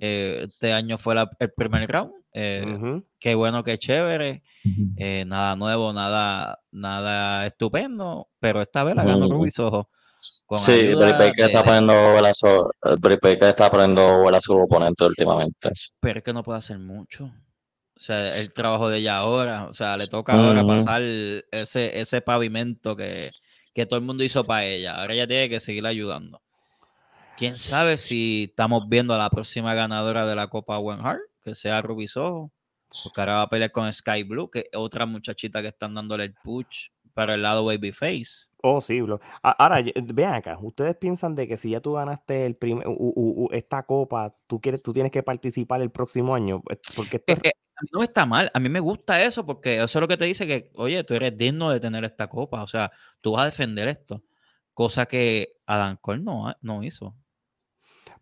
Eh, este año fue la- el primer round. Eh. Qué bueno, qué chévere. eh, nada nuevo, nada, nada estupendo. Pero esta vez la ganó Ujú. Ruby Soho. con Sí, de- está de- poniendo bola a su, Britt Baker está poniendo bola a su oponente últimamente. pero es que no puede hacer mucho. O sea, el trabajo de ella ahora, o sea, le toca ahora pasar ese, ese pavimento que, que todo el mundo hizo para ella. Ahora ella tiene que seguir ayudando. Quién sabe si estamos viendo a la próxima ganadora de la Copa Owen Hart, que sea Ruby Soho, porque ahora va a pelear con Sky Blue, que es otra muchachita que están dándole el push pero el lado babyface. Oh, sí, bro. Ahora, vean acá, ustedes piensan de que si ya tú ganaste el primer, u- u- u- esta copa, tú quieres, tú tienes que participar el próximo año, porque esto Eh, eh, a mí no está mal, a mí me gusta eso porque eso es lo que te dice que, oye, tú eres digno de tener esta copa, o sea, tú vas a defender esto, cosa que Adam Cole no, no hizo.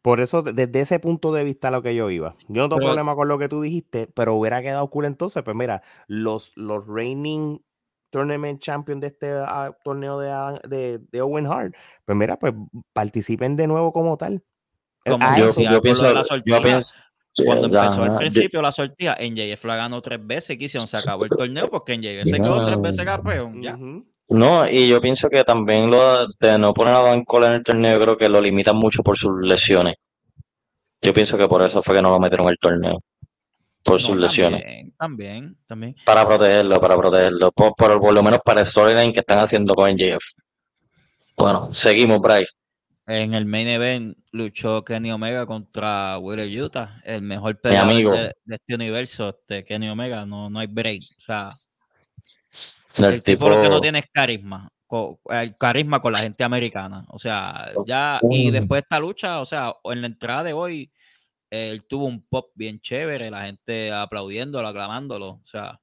Por eso de- desde ese punto de vista lo que yo iba. Yo no tengo Pero- problema con lo que tú dijiste, pero hubiera quedado cool entonces, pues mira, los, los reigning tournament champion de este ah, torneo de, de, de Owen Hart, pues mira, pues participen de nuevo como tal. Eh, Como yo, yo pienso, la yo sortija, pienso, Cuando empezó al principio la sortija, NJF la ganó tres veces, que hicieron, se acabó el torneo porque NJF se quedó tres veces campeón, ya. No, y yo pienso que también lo de no poner a Van Cole en el torneo, creo que lo limitan mucho por sus lesiones. Yo pienso que por eso fue que no lo metieron en el torneo. Por sus lesiones. También, también. Para protegerlo, para protegerlo. Por, por, por lo menos para el storyline que están haciendo con NJF. Bueno, seguimos, Bryce. En el main event luchó Kenny Omega contra Wheeler Utah, el mejor peleador de este universo, este Kenny Omega, no, no hay break. O sea, El, el tipo, tipo, lo que no tiene es carisma, co- el carisma con la gente americana. O sea, ya, y después de esta lucha, o sea, en la entrada de hoy, él tuvo un pop bien chévere, la gente aplaudiéndolo, aclamándolo. O sea,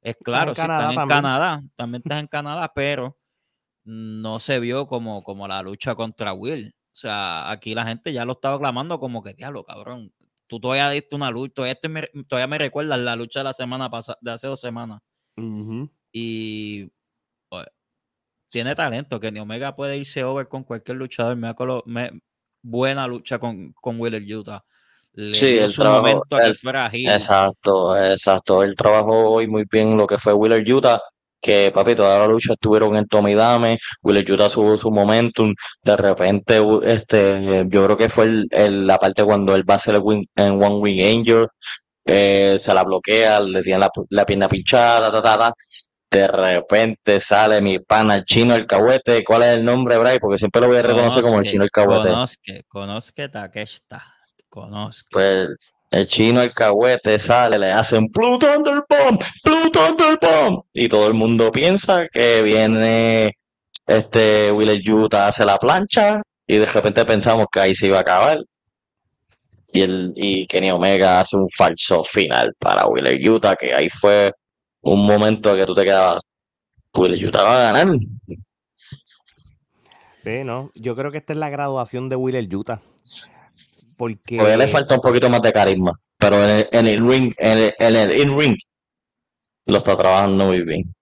es claro, en si están Canadá en. Canadá, también estás en Canadá, pero no se vio como, como la lucha contra Will. O sea, aquí la gente ya lo estaba aclamando como que, diablo, cabrón. Tú todavía diste una lucha, todavía, me, todavía me recuerdas la lucha de la semana pasada, de hace dos semanas. Ujú. Y pues, tiene talento. Kenny Omega puede irse over con cualquier luchador. Me, me- buena lucha con, con Wheeler Utah. Le Sí, el su trabajo- momento que el- heel. Exacto, exacto. Él trabajó hoy muy bien lo que fue Wheeler Utah, que papi, toda la lucha estuvieron en Tommy Dame, Wheeler Utah tuvo su momentum, de repente, este, yo creo que fue el, el- la parte cuando él va a hacer el win- en One Wing Angel, eh, se la bloquea, le tiene la, la pierna pinchada, ta, ta, ta. De repente sale mi pana el chino el cahuete. ¿Cuál es el nombre, Bray? Porque siempre lo voy a reconocer como el chino el cahuete. Conozque, conozque Takeshita. Conozque. Pues el chino, el cahuete, sale, le hacen Blue Thunder Bomb, Blue Thunder Bomb. Y todo el mundo piensa que viene este Wheeler Utah, hace la plancha. Y de repente pensamos que ahí se iba a acabar. Y, el, y Kenny Omega hace un falso final para Wheeler Utah, que ahí fue un momento que tú te quedabas. Wheeler Utah va a ganar. Sí, no, yo creo que esta es la graduación de Wheeler Utah. Porque Todavía le falta un poquito más de carisma. Pero en el, en el ring, en el, en el in-ring, lo está trabajando muy bien.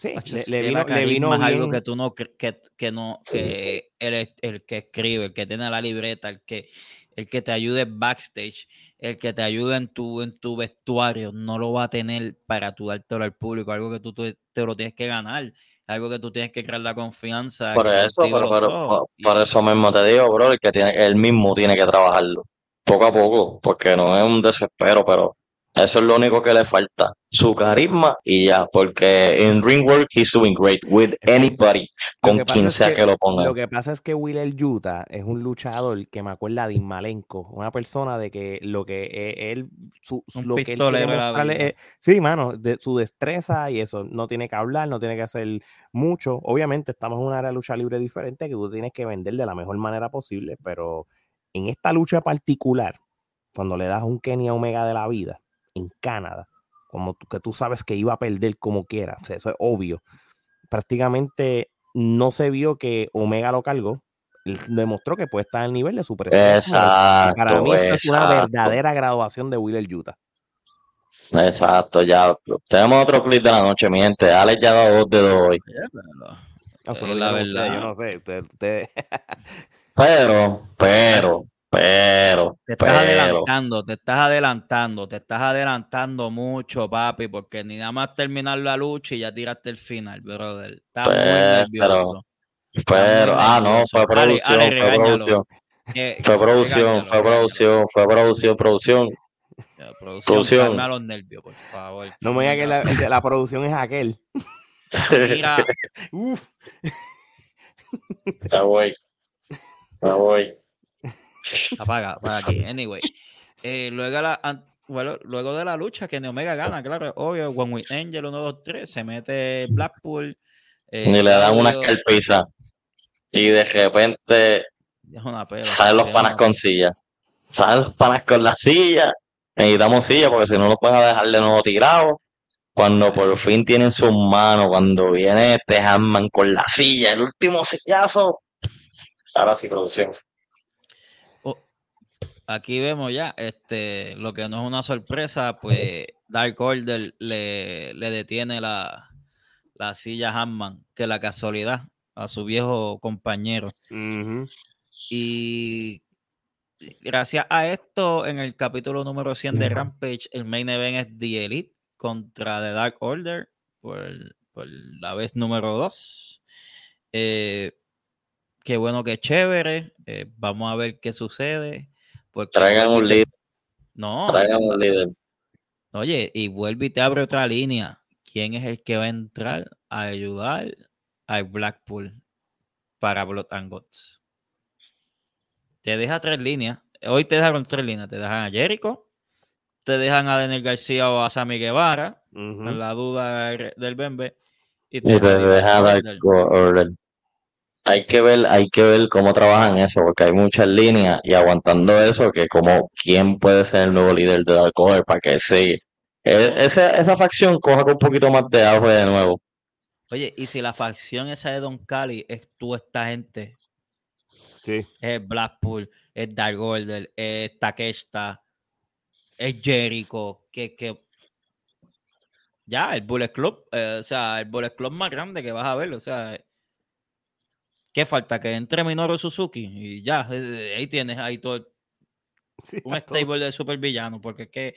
sí, le, le vino, le vino algo que tú no que, que no Sí, que es el que escribe el que tiene la libreta el que el que te ayude backstage el que te ayude en tu en tu vestuario no lo va a tener para tú dártelo al público algo que tú, te lo tienes que ganar algo que tú tienes que crear la confianza Por eso, pero, pero- por, por eso mismo te digo, bro, el que tiene, él mismo tiene que trabajarlo. Poco a poco, porque no es un desespero, pero eso es lo único que le falta. Su carisma y ya, porque en ring work he's doing great with anybody, con quien es sea que- que lo ponga. Lo que pasa es que Wheeler Utah es un luchador que me acuerda de Ismalenko, una persona de que lo que e- él, su, lo que él es- sí, mano, de su destreza y eso, no tiene que hablar, no tiene que hacer mucho. Obviamente estamos en una área de lucha libre diferente que tú tienes que vender de la mejor manera posible, pero en esta lucha particular, cuando le das un Kenny Omega de la vida en Canadá, como tú- que tú sabes que iba a perder como quiera, o sea, eso es obvio. Prácticamente no se vio que Omega lo cargó. Él demostró que puede estar al nivel de superestrella. Exacto, Para mí esto es una verdadera graduación de Wheeler Utah. exacto, ya. Tenemos otro clip de la noche, mi gente. Alex ya dado dos dedos hoy. No, Eh, lo la verdad. yo no sé. ustedes- Pero, pero, pero, Te estás pero. adelantando, te estás adelantando, te estás adelantando mucho, papi, porque ni nada más terminar la lucha y ya tiraste el final, brother. Estás muy Pero- nervioso. Pero, ah, no, fue Ale, producción, Ale, fue producción. Eh, Fue producción, fue producción, fue producción, producción. Ya, Producción, Producción. calma los nervios, por favor. no me diga que la, la producción es aquel. Mira, Uf. Ya voy. Ya voy. Apaga, apaga aquí. Anyway, eh, luego, la, bueno, luego de la lucha, que Omega gana, claro, obvio. One with Angel, 1, 2, 3, se mete Blackpool, Eh, Ni le dan una escarpiza. Y de repente pela, salen los panas con silla. Salen los panas con la silla. Necesitamos silla porque si no los van a dejar de nuevo tirados. Cuando por fin tienen sus manos, cuando viene este Hanman con la silla, el último sillazo. Ahora sí, producción. Aquí vemos ya, este, lo que no es una sorpresa, pues Dark Order le, le detiene la, la silla Hanman, que la casualidad a su viejo compañero. Y gracias a esto, en el capítulo número 100 de Rampage, el main event es The Elite contra The Dark Order por, por la vez número 2. Eh, qué bueno, qué chévere. eh, vamos a ver qué sucede. Porque Traigan vuelvo un y líder. No, Traigan un líder. oye, y vuelve y te abre otra línea. ¿Quién es el que va a entrar a ayudar al Blackpool para Blood and Guts? Te deja tres líneas. Hoy te dejaron tres líneas. Te dejan a Jericho, te dejan a Daniel García o a Sammy Guevara, en la duda del- Bembe. Y Y te dejan a Dark Dark Order. Hay que ver, hay que ver cómo trabajan eso, porque hay muchas líneas y aguantando eso, que como quién puede ser el nuevo líder de Dark Order para que sí, e- esa, esa facción coja con un poquito más de auge de nuevo. Oye, y si la facción esa de Don Cali es tú, esta gente, Sí. es Blackpool, es Dark Order, es Takeshita, es Jericho, que, que ya, el Bullet Club, eh, o sea, el Bullet Club más grande que vas a ver, o sea, ¿qué falta? Que entre Minoru Suzuki y ya, eh, ahí tienes ahí todo Sí, un a todo. stable de supervillano, porque es que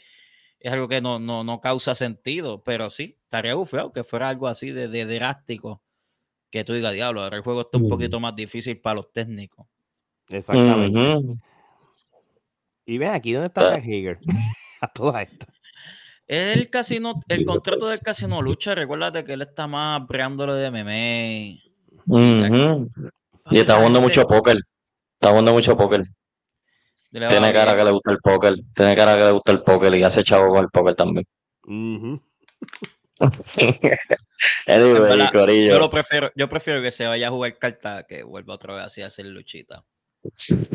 es algo que no, no, no causa sentido, pero sí, estaría bufeado que fuera algo así de, de drástico, que tú digas, diablo, ahora el juego está un Mm. poquito más difícil para los técnicos. Exactamente. Y ven aquí, ¿dónde está Ah. Jack Hager? a todas estas. El casino, el contrato del casino lucha, recuérdate que él está más breándolo de Ujú. Y está jugando mucho póker. Está jugando mucho póker. Tiene cara que le gusta el póker. Tiene cara que le gusta el póker y hace chavo con el póker también. Ujú. Anyway, verdad, corillo. Yo lo prefiero, yo prefiero que se vaya a jugar carta que vuelva otra vez así a hacer luchita.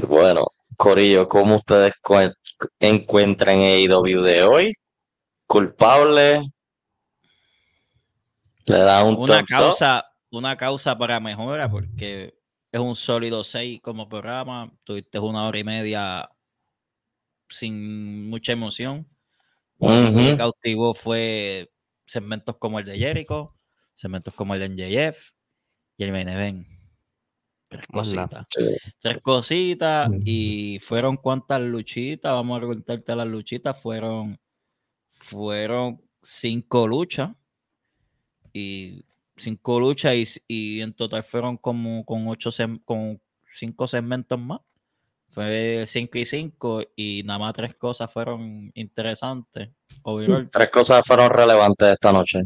Bueno, Corillo, ¿cómo ustedes cu- encuentran AEW de hoy? ¿Culpable? ¿Le da un Una up? Una causa para mejora, porque es un sólido 6 como programa. Tuviste una hora y media sin mucha emoción. Lo único que cautivó fue segmentos como el de Jericho, segmentos como el de NJF y el main event. Tres cositas. Tres cositas y fueron cuántas luchitas, vamos a contarte las luchitas, fueron fueron cinco luchas y cinco luchas y, en total fueron como con ocho con cinco segmentos más. Fue cinco y cinco y nada más tres cosas fueron interesantes. Overall, Tres cosas fueron relevantes esta noche.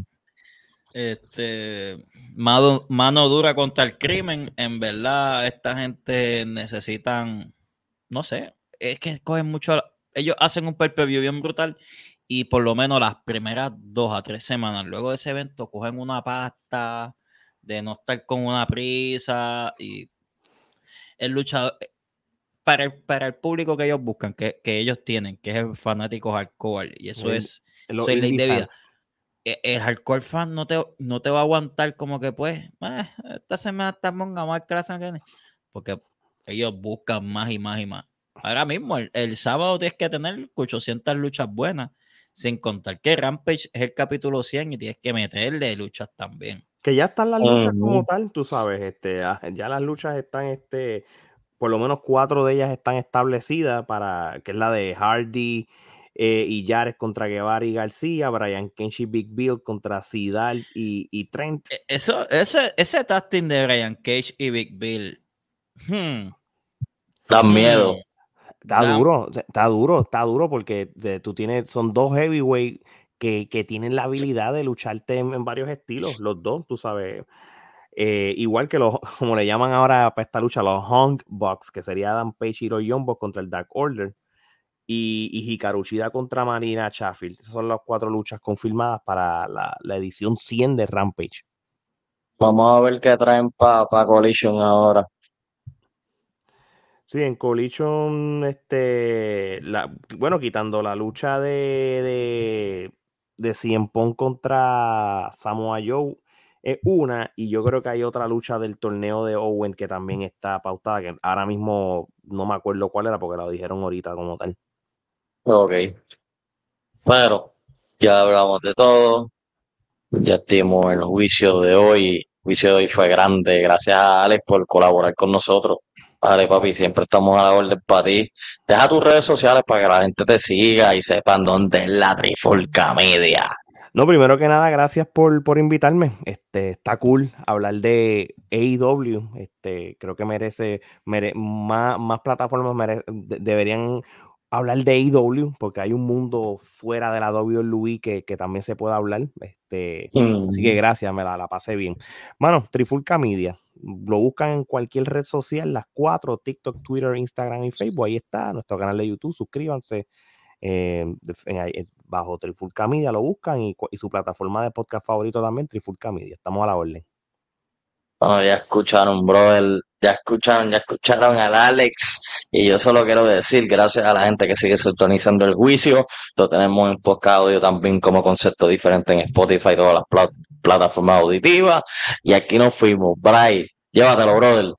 este mano, mano dura contra el crimen. En verdad, esta gente necesitan, no sé, es que cogen mucho. Ellos hacen un per bien brutal y por lo menos las primeras dos a tres semanas luego de ese evento cogen una pasta de no estar con una prisa y el luchador para el, para el público que ellos buscan, que, que ellos tienen, que es el fanático hardcore y eso El- es Los Soy ley indie de vida. e- el hardcore fan no te, no te va a aguantar como que pues, "Eh, esta semana estamos en más viene", porque ellos buscan más y más y más. Ahora mismo, el, el sábado tienes que tener 800 luchas buenas, sin contar que Rampage es el capítulo 100 y tienes que meterle luchas también. Que ya están las luchas como tal, tú sabes, este, ya las luchas están, este, por lo menos cuatro de ellas están establecidas para, que es la de Hardy eh, y Jared contra Guevara y García, Brian Kenshi Big Bill contra Sidal y, y Trent. E- Eso, ese, ese team de Brian Cage y Big Bill. hmm, Dan hmm, miedo. Está da- duro, está duro, está duro porque de- tú tienes, son dos heavyweight que, que tienen la habilidad de lucharte en, en varios estilos, los dos, tú sabes. Eh, igual que los, como le llaman ahora para esta lucha, los Hung Bucks, que sería Adam Page y Roy Young contra el Dark Order. Y, y Hikaru Shida contra Marina Sheffield. Esas son las cuatro luchas confirmadas para la, la edición 100 de Rampage. Vamos a ver qué traen para pa Collision ahora. Sí, en Collision, este, bueno, quitando la lucha de, de, de Cien Pong contra Samoa Joe, es una, y yo creo que hay otra lucha del torneo de Owen que también está pautada, que ahora mismo no me acuerdo cuál era porque la dijeron ahorita como tal. Ok. Pero ya hablamos de todo. Ya estuvimos en el juicio de hoy. El juicio de hoy fue grande. Gracias a Alex por colaborar con nosotros. Dale, papi, siempre estamos a la orden para ti. Deja tus redes sociales para que la gente te siga y sepan dónde es la Trifulca Media. No, primero que nada, gracias por, por invitarme. Este, está cool hablar de AEW. Este, creo que merece, mere- más, más plataformas mere- de- deberían hablar de AEW, porque hay un mundo fuera de la WWE que, que también se puede hablar. Este, Así que gracias, me la, la pasé bien. Mano, Trifulca Media. Lo buscan en cualquier red social, las cuatro, TikTok, Twitter, Instagram y Facebook. Ahí está, nuestro canal de YouTube. Suscríbanse. eh, eh, bajo Trifulca Media lo buscan y, su plataforma de podcast favorito también, Trifulca Media. Estamos a la orden. Bueno, ya escucharon, brother. Ya escucharon, ya escucharon al Alex. Y yo solo quiero decir, gracias a la gente que sigue sintonizando el juicio, lo tenemos en podcast audio también como concepto diferente en Spotify todas las plat- plataformas auditivas. Y aquí nos fuimos. Bray, llévatelo, brother.